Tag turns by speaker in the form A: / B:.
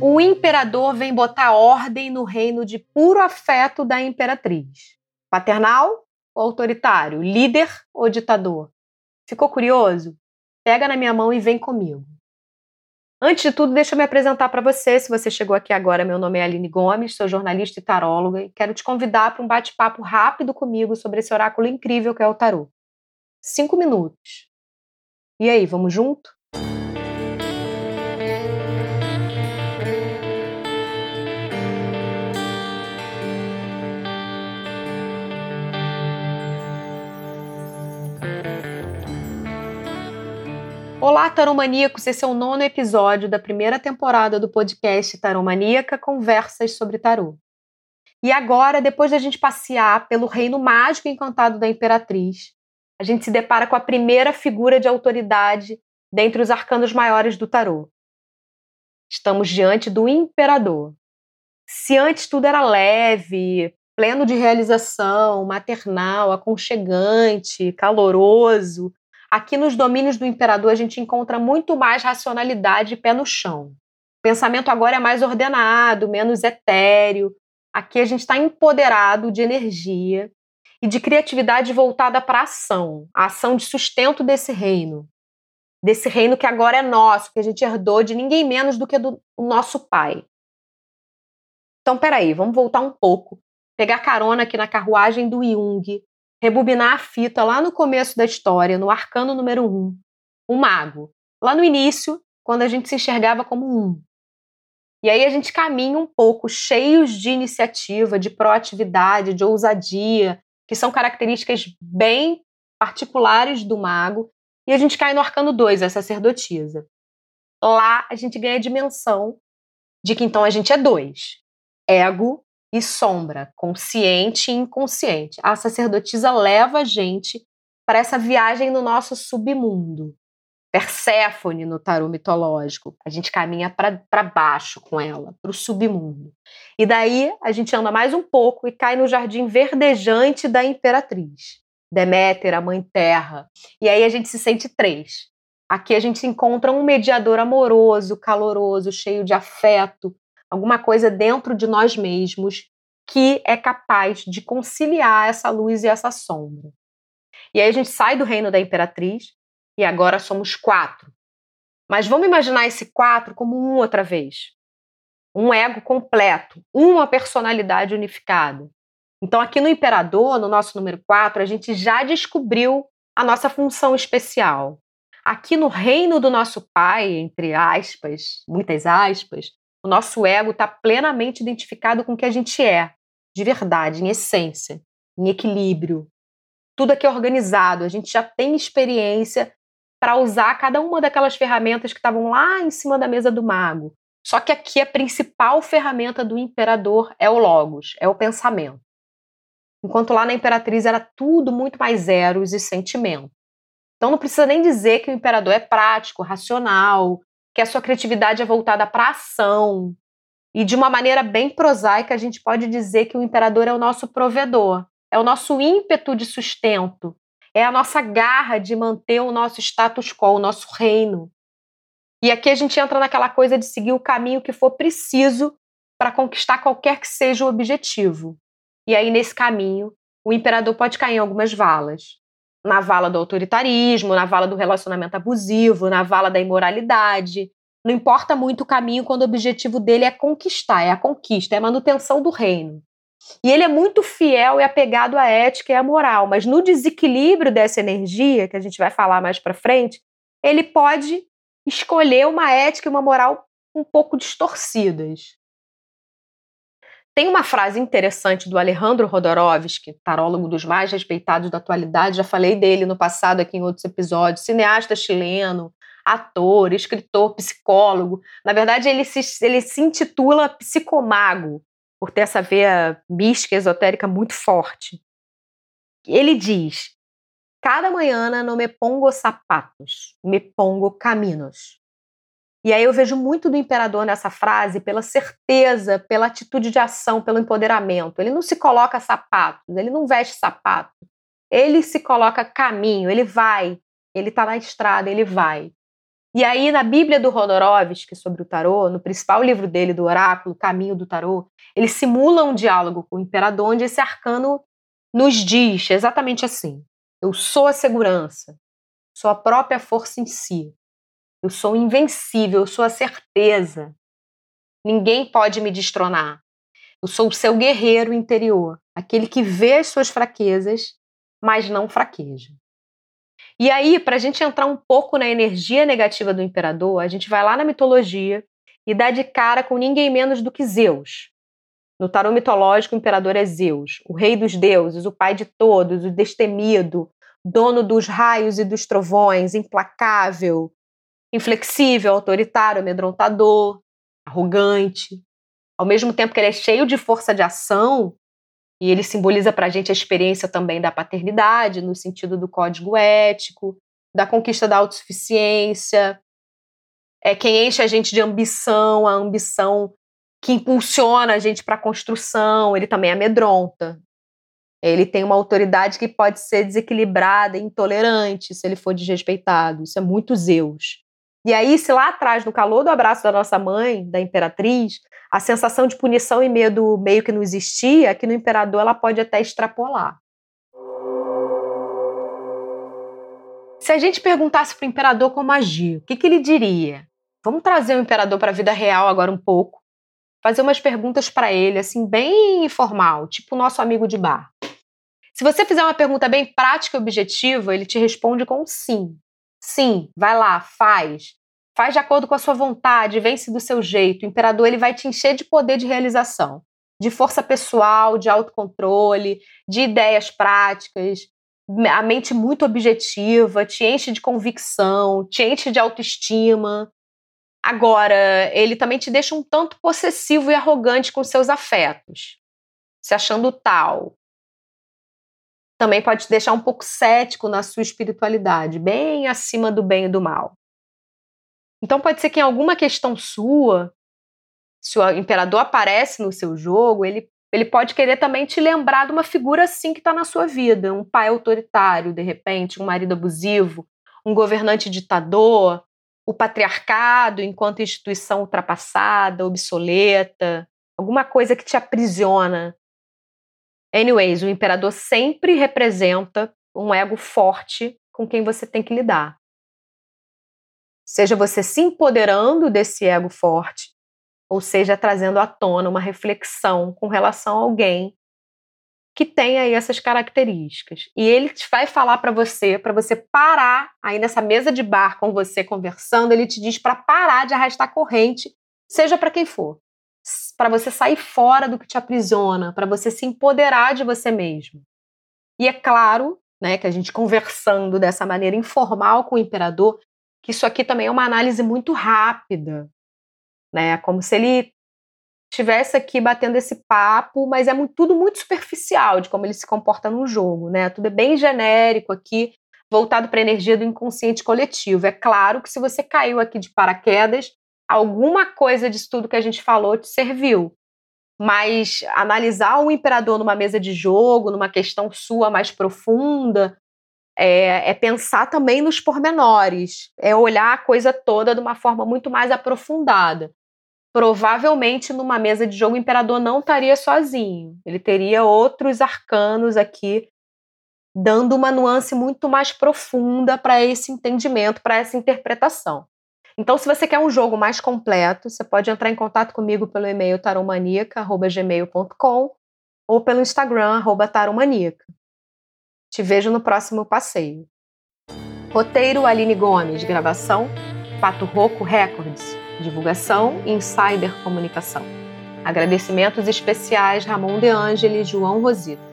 A: O imperador vem botar ordem no reino de puro afeto da imperatriz. Paternal ou autoritário? Líder ou ditador? Ficou curioso? Pega na minha mão e vem comigo. Antes de tudo, deixa eu me apresentar para você. Se você chegou aqui agora, meu nome é Aline Gomes, sou jornalista e taróloga e quero te convidar para um bate-papo rápido comigo sobre esse oráculo incrível que é o tarô. Cinco minutos. E aí, vamos junto? Olá, taromaníacos! Esse é o nono episódio da primeira temporada do podcast Taromaníaca Conversas sobre Tarô. E agora, depois da gente passear pelo reino mágico e encantado da Imperatriz, a gente se depara com a primeira figura de autoridade dentre os arcanos maiores do tarô. Estamos diante do Imperador. Se antes tudo era leve, pleno de realização, maternal, aconchegante, caloroso, Aqui nos domínios do imperador a gente encontra muito mais racionalidade e pé no chão. O pensamento agora é mais ordenado, menos etéreo. Aqui a gente está empoderado de energia e de criatividade voltada para a ação, a ação de sustento desse reino. Desse reino que agora é nosso, que a gente herdou de ninguém menos do que do nosso pai. Então, peraí, vamos voltar um pouco, pegar carona aqui na carruagem do Jung, rebobinar a fita lá no começo da história, no arcano número um, um mago. Lá no início, quando a gente se enxergava como um. E aí a gente caminha um pouco cheios de iniciativa, de proatividade, de ousadia, que são características bem particulares do mago, e a gente cai no arcano 2, a sacerdotisa. Lá a gente ganha a dimensão de que então a gente é dois: ego e sombra, consciente e inconsciente. A sacerdotisa leva a gente para essa viagem no nosso submundo. Perséfone no tarô mitológico. A gente caminha para baixo com ela, para o submundo. E daí a gente anda mais um pouco e cai no jardim verdejante da imperatriz. Deméter, a mãe terra. E aí a gente se sente três. Aqui a gente encontra um mediador amoroso, caloroso, cheio de afeto, alguma coisa dentro de nós mesmos que é capaz de conciliar essa luz e essa sombra. E aí a gente sai do reino da imperatriz e agora somos quatro. Mas vamos imaginar esse quatro como um outra vez. Um ego completo, uma personalidade unificada. Então, aqui no Imperador, no nosso número 4, a gente já descobriu a nossa função especial. Aqui no reino do nosso Pai, entre aspas, muitas aspas, o nosso ego está plenamente identificado com o que a gente é, de verdade, em essência, em equilíbrio. Tudo aqui é organizado, a gente já tem experiência para usar cada uma daquelas ferramentas que estavam lá em cima da mesa do mago. Só que aqui a principal ferramenta do imperador é o logos, é o pensamento. Enquanto lá na imperatriz era tudo muito mais eros e sentimento. Então não precisa nem dizer que o imperador é prático, racional, que a sua criatividade é voltada para ação. E de uma maneira bem prosaica, a gente pode dizer que o imperador é o nosso provedor, é o nosso ímpeto de sustento, é a nossa garra de manter o nosso status quo, o nosso reino. E aqui a gente entra naquela coisa de seguir o caminho que for preciso para conquistar qualquer que seja o objetivo. E aí, nesse caminho, o imperador pode cair em algumas valas na vala do autoritarismo, na vala do relacionamento abusivo, na vala da imoralidade. Não importa muito o caminho quando o objetivo dele é conquistar, é a conquista, é a manutenção do reino. E ele é muito fiel e apegado à ética e à moral, mas no desequilíbrio dessa energia, que a gente vai falar mais para frente, ele pode escolher uma ética e uma moral um pouco distorcidas. Tem uma frase interessante do Alejandro Rodorovsky, tarólogo dos mais respeitados da atualidade, já falei dele no passado aqui em outros episódios, cineasta chileno, ator, escritor, psicólogo. Na verdade, ele se, ele se intitula psicomago, por ter essa veia mística, esotérica muito forte. Ele diz: Cada manhã não me pongo sapatos, me pongo caminhos. E aí eu vejo muito do imperador nessa frase pela certeza, pela atitude de ação, pelo empoderamento. Ele não se coloca sapatos, ele não veste sapato. Ele se coloca caminho, ele vai, ele está na estrada, ele vai. E aí, na Bíblia do Rodorovsky sobre o tarô, no principal livro dele, do Oráculo, Caminho do Tarô, ele simula um diálogo com o imperador, onde esse arcano nos diz exatamente assim: Eu sou a segurança, sou a própria força em si, eu sou invencível, eu sou a certeza. Ninguém pode me destronar. Eu sou o seu guerreiro interior, aquele que vê as suas fraquezas, mas não fraqueja. E aí, para a gente entrar um pouco na energia negativa do imperador, a gente vai lá na mitologia e dá de cara com ninguém menos do que Zeus. No tarô mitológico, o imperador é Zeus, o rei dos deuses, o pai de todos, o destemido, dono dos raios e dos trovões, implacável, inflexível, autoritário, amedrontador, arrogante. Ao mesmo tempo que ele é cheio de força de ação, e ele simboliza para a gente a experiência também da paternidade, no sentido do código ético, da conquista da autossuficiência. É quem enche a gente de ambição, a ambição que impulsiona a gente para a construção. Ele também amedronta. Ele tem uma autoridade que pode ser desequilibrada, intolerante, se ele for desrespeitado. Isso é muito Zeus. E aí, se lá atrás, no calor do abraço da nossa mãe, da imperatriz, a sensação de punição e medo meio que não existia, aqui no imperador ela pode até extrapolar. Se a gente perguntasse para o imperador como agir, o que, que ele diria? Vamos trazer o imperador para a vida real agora um pouco, fazer umas perguntas para ele, assim, bem informal, tipo o nosso amigo de bar. Se você fizer uma pergunta bem prática e objetiva, ele te responde com sim. Sim, vai lá, faz. Faz de acordo com a sua vontade, vence do seu jeito. O imperador ele vai te encher de poder de realização, de força pessoal, de autocontrole, de ideias práticas, a mente muito objetiva, te enche de convicção, te enche de autoestima. Agora, ele também te deixa um tanto possessivo e arrogante com seus afetos, se achando tal, também pode te deixar um pouco cético na sua espiritualidade, bem acima do bem e do mal. Então pode ser que em alguma questão sua, se o imperador aparece no seu jogo, ele, ele pode querer também te lembrar de uma figura assim que está na sua vida, um pai autoritário, de repente, um marido abusivo, um governante ditador, o patriarcado enquanto instituição ultrapassada, obsoleta, alguma coisa que te aprisiona Anyways, o imperador sempre representa um ego forte com quem você tem que lidar. Seja você se empoderando desse ego forte, ou seja, trazendo à tona uma reflexão com relação a alguém que tem aí essas características. E ele vai falar para você, para você parar aí nessa mesa de bar com você conversando, ele te diz para parar de arrastar corrente, seja para quem for para você sair fora do que te aprisiona, para você se empoderar de você mesmo. E é claro, né, que a gente conversando dessa maneira informal com o imperador, que isso aqui também é uma análise muito rápida, né? Como se ele tivesse aqui batendo esse papo, mas é muito, tudo muito superficial de como ele se comporta no jogo, né? Tudo é bem genérico aqui, voltado para a energia do inconsciente coletivo. É claro que se você caiu aqui de paraquedas, alguma coisa disso tudo que a gente falou te serviu. Mas analisar o imperador numa mesa de jogo, numa questão sua mais profunda, é, é, pensar também nos pormenores, é olhar a coisa toda de uma forma muito mais aprofundada. Provavelmente numa mesa de jogo o imperador não estaria sozinho, ele teria outros arcanos aqui dando uma nuance muito mais profunda para esse entendimento, para essa interpretação. Então, se você quer um jogo mais completo, você pode entrar em contato comigo pelo e-mail taromaníaca.gmail.com ou pelo Instagram, taromaníaca. Te vejo no próximo passeio. Roteiro Aline Gomes, gravação Pato Roco Records, divulgação Insider Comunicação. Agradecimentos especiais Ramon De Angeli e João Rosito.